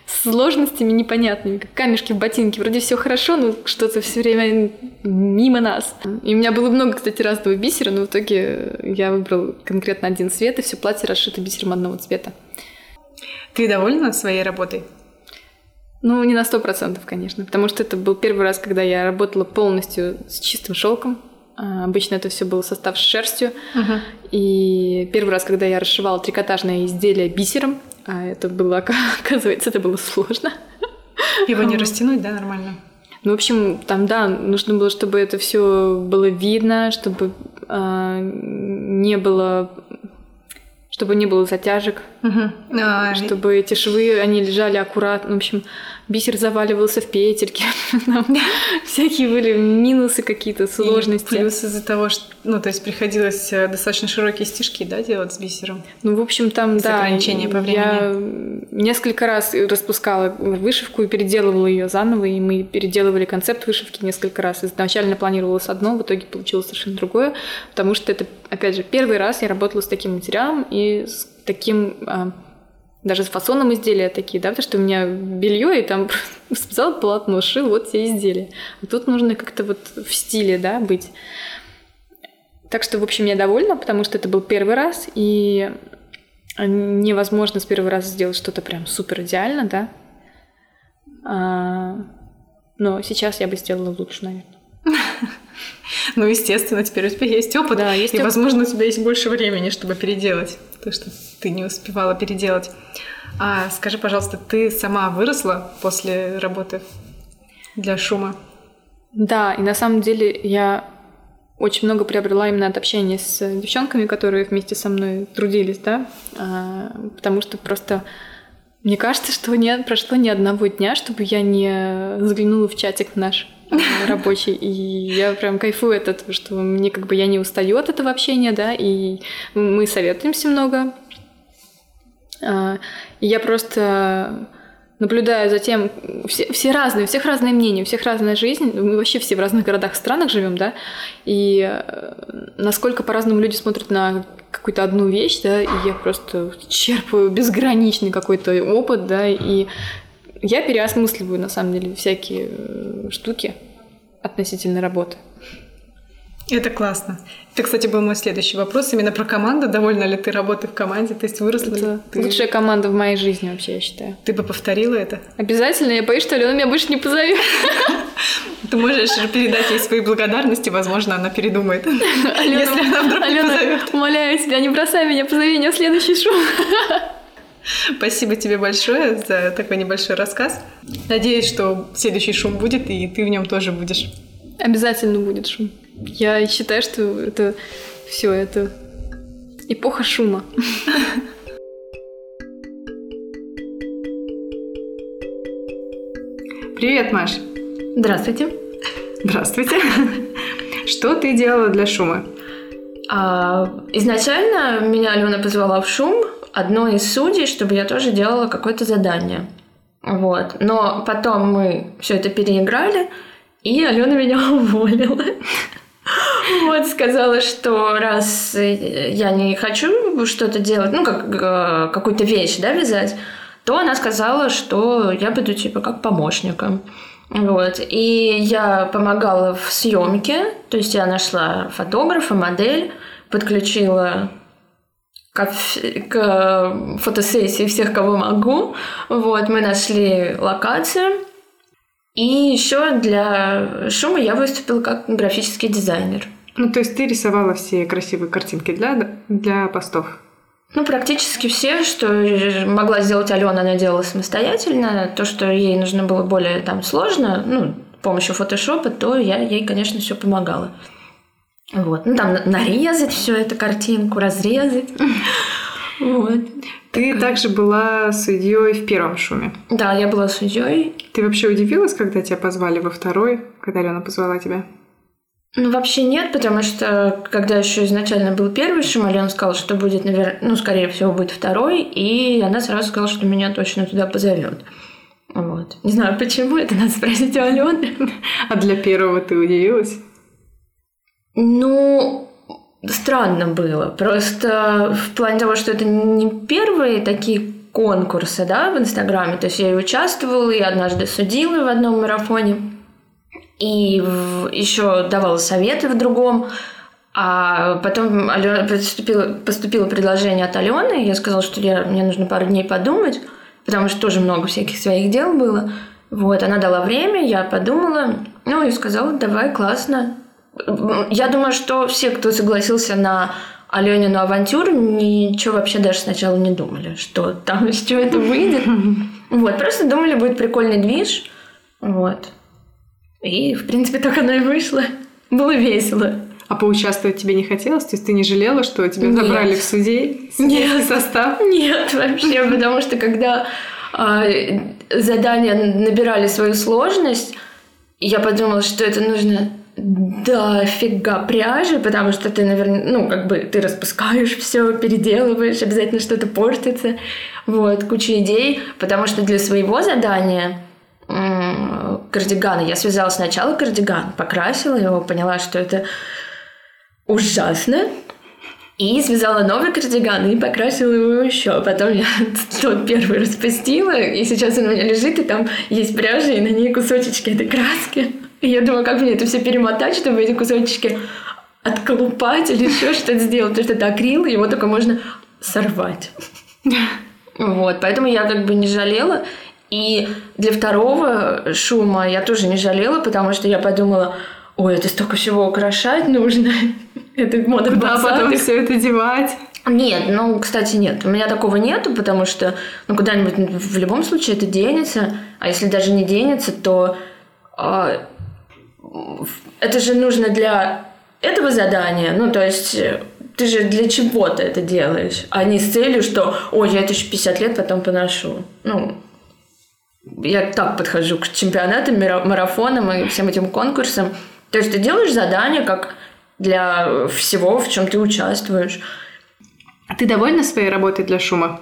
S2: сложностями непонятными, как камешки в ботинке. Вроде все хорошо, но что-то все время мимо нас. И у меня было много, кстати, разного бисера, но в итоге я выбрал конкретно один цвет, и все платье расшито бисером одного цвета.
S1: Ты довольна своей работой?
S2: Ну, не на сто процентов, конечно, потому что это был первый раз, когда я работала полностью с чистым шелком. А, обычно это все был состав с шерстью. Uh-huh. И первый раз, когда я расшивала трикотажное изделие бисером, а это было, оказывается, это было сложно.
S1: Его не растянуть, да, нормально?
S2: Ну, в общем, там, да, нужно было, чтобы это все было видно, чтобы э, не было чтобы не было затяжек, угу. а, чтобы эти швы, они лежали аккуратно. В общем, бисер заваливался в петельки. всякие были минусы какие-то, сложности.
S1: плюс из-за того, что, ну, то есть приходилось э, достаточно широкие стежки, да, делать с бисером?
S2: Ну, в общем, там,
S1: с да. ограничения по времени.
S2: Я несколько раз распускала вышивку и переделывала ее заново, и мы переделывали концепт вышивки несколько раз. Изначально планировалось одно, в итоге получилось совершенно другое, потому что это, опять же, первый раз я работала с таким материалом и с таким а, даже с фасоном изделия такие, да, потому что у меня белье, и там взял полотно, шил, вот все изделия. А тут нужно как-то вот в стиле, да, быть. Так что, в общем, я довольна, потому что это был первый раз, и невозможно с первого раза сделать что-то прям супер идеально, да. А, но сейчас я бы сделала лучше, наверное.
S1: Ну, естественно, теперь у тебя есть опыт,
S2: да, есть
S1: и,
S2: опыт.
S1: возможно, у тебя есть больше времени, чтобы переделать то, что ты не успевала переделать. А скажи, пожалуйста, ты сама выросла после работы для шума?
S2: Да, и на самом деле я очень много приобрела именно от общения с девчонками, которые вместе со мной трудились, да, а, потому что просто мне кажется, что не прошло ни одного дня, чтобы я не заглянула в чатик наш рабочий, и я прям кайфую от этого, что мне как бы я не устаю от этого общения, да, и мы советуемся много. А, и я просто наблюдаю за тем, все, все разные, у всех разное мнение, у всех разная жизнь, мы вообще все в разных городах, странах живем, да, и э, насколько по-разному люди смотрят на какую-то одну вещь, да, и я просто черпаю безграничный какой-то опыт, да, и я переосмысливаю, на самом деле, всякие э, штуки относительно работы.
S1: Это классно. Это, кстати, был мой следующий вопрос именно про команду. Довольна ли ты работой в команде? То есть выросла это ли
S2: ты? Лучшая команда в моей жизни вообще, я считаю.
S1: Ты бы повторила это?
S2: Обязательно. Я боюсь, что Алена меня больше не позовет.
S1: Ты можешь передать ей свои благодарности, возможно, она передумает. Алена, если она вдруг
S2: Алена,
S1: не позовет.
S2: умоляю тебя, не бросай меня, позови меня в следующий шоу.
S1: Спасибо тебе большое за такой небольшой рассказ. Надеюсь, что следующий шум будет, и ты в нем тоже будешь.
S2: Обязательно будет шум. Я считаю, что это все, это эпоха шума.
S1: Привет, Маш.
S3: Здравствуйте.
S1: Здравствуйте. Что ты делала для шума?
S3: А, изначально меня Алена позвала в шум, одной из судей, чтобы я тоже делала какое-то задание. Вот. Но потом мы все это переиграли, и Алена меня уволила. Вот, сказала, что раз я не хочу что-то делать, ну, как э, какую-то вещь, да, вязать, то она сказала, что я буду типа как помощником. Вот. И я помогала в съемке, то есть я нашла фотографа, модель, подключила к, фотосессии всех, кого могу. Вот, мы нашли локацию. И еще для шума я выступила как графический дизайнер.
S1: Ну, то есть ты рисовала все красивые картинки для, для постов?
S3: Ну, практически все, что могла сделать Алена, она делала самостоятельно. То, что ей нужно было более там сложно, ну, с помощью фотошопа, то я ей, конечно, все помогала. Вот. Ну, там нарезать всю эту картинку, разрезать.
S1: Вот. Ты также была судьей в первом шуме.
S3: Да, я была судьей.
S1: Ты вообще удивилась, когда тебя позвали во второй, когда Алена позвала тебя?
S3: Ну, вообще нет, потому что, когда еще изначально был первый шум, Алена сказала, что будет, наверное, ну, скорее всего, будет второй, и она сразу сказала, что меня точно туда позовет. Вот. Не знаю, почему, это надо спросить у Алены.
S1: А для первого ты удивилась?
S3: Ну, странно было. Просто в плане того, что это не первые такие конкурсы, да, в Инстаграме. То есть я и участвовала, и однажды судила в одном марафоне и еще давала советы в другом. А потом поступило, поступило предложение от Алены, я сказала, что я, мне нужно пару дней подумать, потому что тоже много всяких своих дел было. Вот, она дала время, я подумала, ну и сказала, давай, классно. Я думаю, что все, кто согласился на Аленину авантюру, ничего вообще даже сначала не думали, что там из чего это выйдет. Вот, просто думали, будет прикольный движ. Вот. И, в принципе, так оно и вышло. Было весело.
S1: А поучаствовать тебе не хотелось? То есть ты не жалела, что тебя Нет. забрали в судей?
S3: Нет.
S1: состав?
S3: Нет, вообще, потому что когда э, задания набирали свою сложность, я подумала, что это нужно да, фига пряжи, потому что ты, наверное, ну, как бы ты распускаешь все, переделываешь, обязательно что-то портится. Вот, куча идей, потому что для своего задания кардигана. Я связала сначала кардиган, покрасила его, поняла, что это ужасно. И связала новый кардиган и покрасила его еще. Потом я тот первый распустила, и сейчас он у меня лежит, и там есть пряжа, и на ней кусочечки этой краски. И я думаю, как мне это все перемотать, чтобы эти кусочки отколупать или еще что-то сделать, потому что это акрил, его только можно сорвать. Вот, поэтому я как бы не жалела. И для второго шума я тоже не жалела, потому что я подумала, ой, это столько всего украшать нужно. это мода
S1: Куда потом все это девать?
S3: Нет, ну, кстати, нет. У меня такого нету, потому что ну, куда-нибудь в любом случае это денется. А если даже не денется, то э, это же нужно для этого задания. Ну, то есть ты же для чего-то это делаешь, а не с целью, что, ой, я это еще 50 лет потом поношу. Ну, я так подхожу к чемпионатам, марафонам и всем этим конкурсам. То есть ты делаешь задание как для всего, в чем ты участвуешь.
S1: А ты довольна своей работой для шума?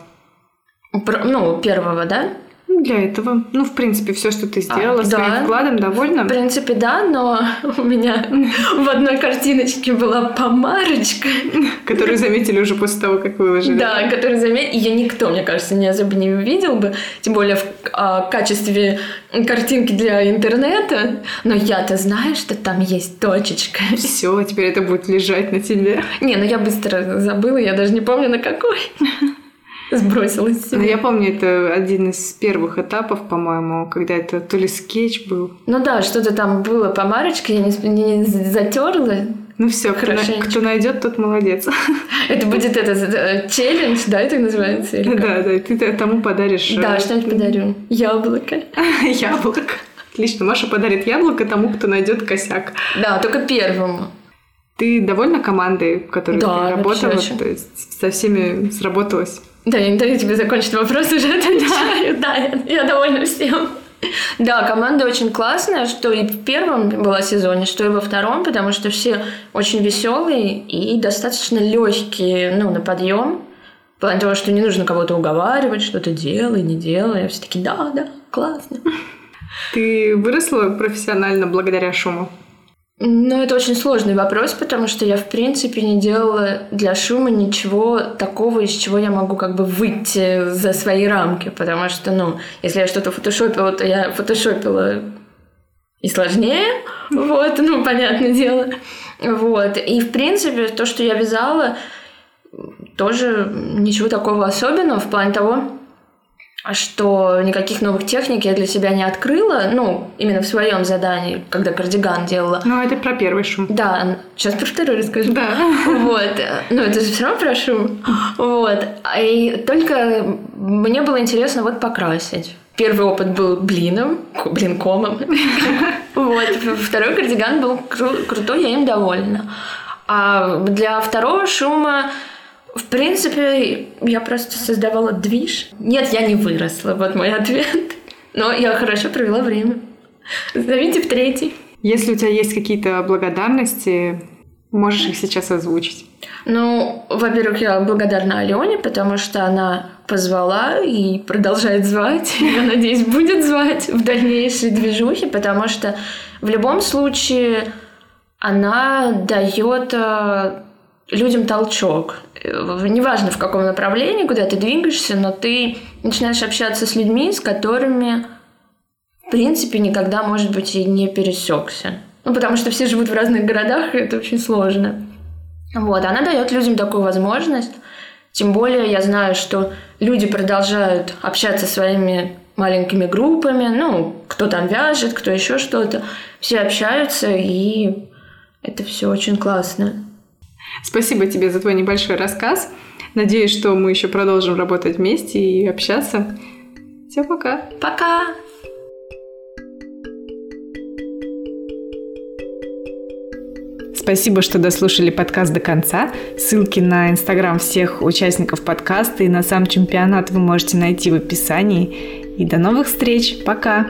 S3: Ну, первого, да?
S1: Для этого. Ну, в принципе, все, что ты сделала, а, своим да. вкладом довольна?
S3: В принципе, да, но у меня в одной картиночке была помарочка.
S1: Которую заметили уже после того, как выложили.
S3: Да, которую заметили. Ее никто, мне кажется, не особо не увидел бы. Тем более в а, качестве картинки для интернета. Но я-то знаю, что там есть точечка.
S1: Все, теперь это будет лежать на тебе.
S3: Не, ну я быстро забыла, я даже не помню на какой сбросилась.
S1: Ну, я помню, это один из первых этапов, по-моему, когда это то ли скетч был.
S3: Ну да, что-то там было по марочке, я не, не затерла.
S1: Ну все, кто, кто найдет, тот молодец.
S3: Это будет этот э, челлендж, да, это называется? Или
S1: да, да, ты тому подаришь.
S3: Да, э, что-нибудь подарю. Яблоко.
S1: Яблоко. Отлично. Маша подарит яблоко тому, кто найдет косяк.
S3: Да, только первому.
S1: Ты довольна командой, в которой да, ты работала? Очень. То есть со всеми сработалась?
S3: Да, я не даю тебе закончить вопрос, уже отвечаю. Да, я, я довольна всем. Да, команда очень классная, что и в первом была сезоне, что и во втором, потому что все очень веселые и достаточно легкие, ну, на подъем. В плане того, что не нужно кого-то уговаривать, что-то делай, не делай. Все таки да, да, классно.
S1: Ты выросла профессионально благодаря шуму?
S3: Ну, это очень сложный вопрос, потому что я, в принципе, не делала для шума ничего такого, из чего я могу как бы выйти за свои рамки, потому что, ну, если я что-то фотошопила, то я фотошопила и сложнее, вот, ну, понятное дело. Вот. И, в принципе, то, что я вязала, тоже ничего такого особенного в плане того, что никаких новых техник я для себя не открыла, ну, именно в своем задании, когда кардиган делала.
S1: Ну, это про первый шум.
S3: Да, сейчас про второй расскажу.
S1: Да.
S3: Вот. Ну, это же все равно про шум. Вот. И только мне было интересно вот покрасить. Первый опыт был блином, блинкомом. Вот. Второй кардиган был крутой, я им довольна. А для второго шума в принципе, я просто создавала движ. Нет, я не выросла, вот мой ответ. Но я хорошо провела время. Зовите в третий.
S1: Если у тебя есть какие-то благодарности, можешь их сейчас озвучить.
S3: Ну, во-первых, я благодарна Алене, потому что она позвала и продолжает звать. Я надеюсь, будет звать в дальнейшей движухе, потому что в любом случае она дает э, людям толчок. Неважно, в каком направлении, куда ты двигаешься, но ты начинаешь общаться с людьми, с которыми, в принципе, никогда, может быть, и не пересекся. Ну, потому что все живут в разных городах, и это очень сложно. Вот, она дает людям такую возможность. Тем более я знаю, что люди продолжают общаться своими маленькими группами, ну, кто там вяжет, кто еще что-то. Все общаются, и это все очень классно.
S1: Спасибо тебе за твой небольшой рассказ. Надеюсь, что мы еще продолжим работать вместе и общаться. Все, пока.
S3: Пока.
S1: Спасибо, что дослушали подкаст до конца. Ссылки на инстаграм всех участников подкаста и на сам чемпионат вы можете найти в описании. И до новых встреч. Пока!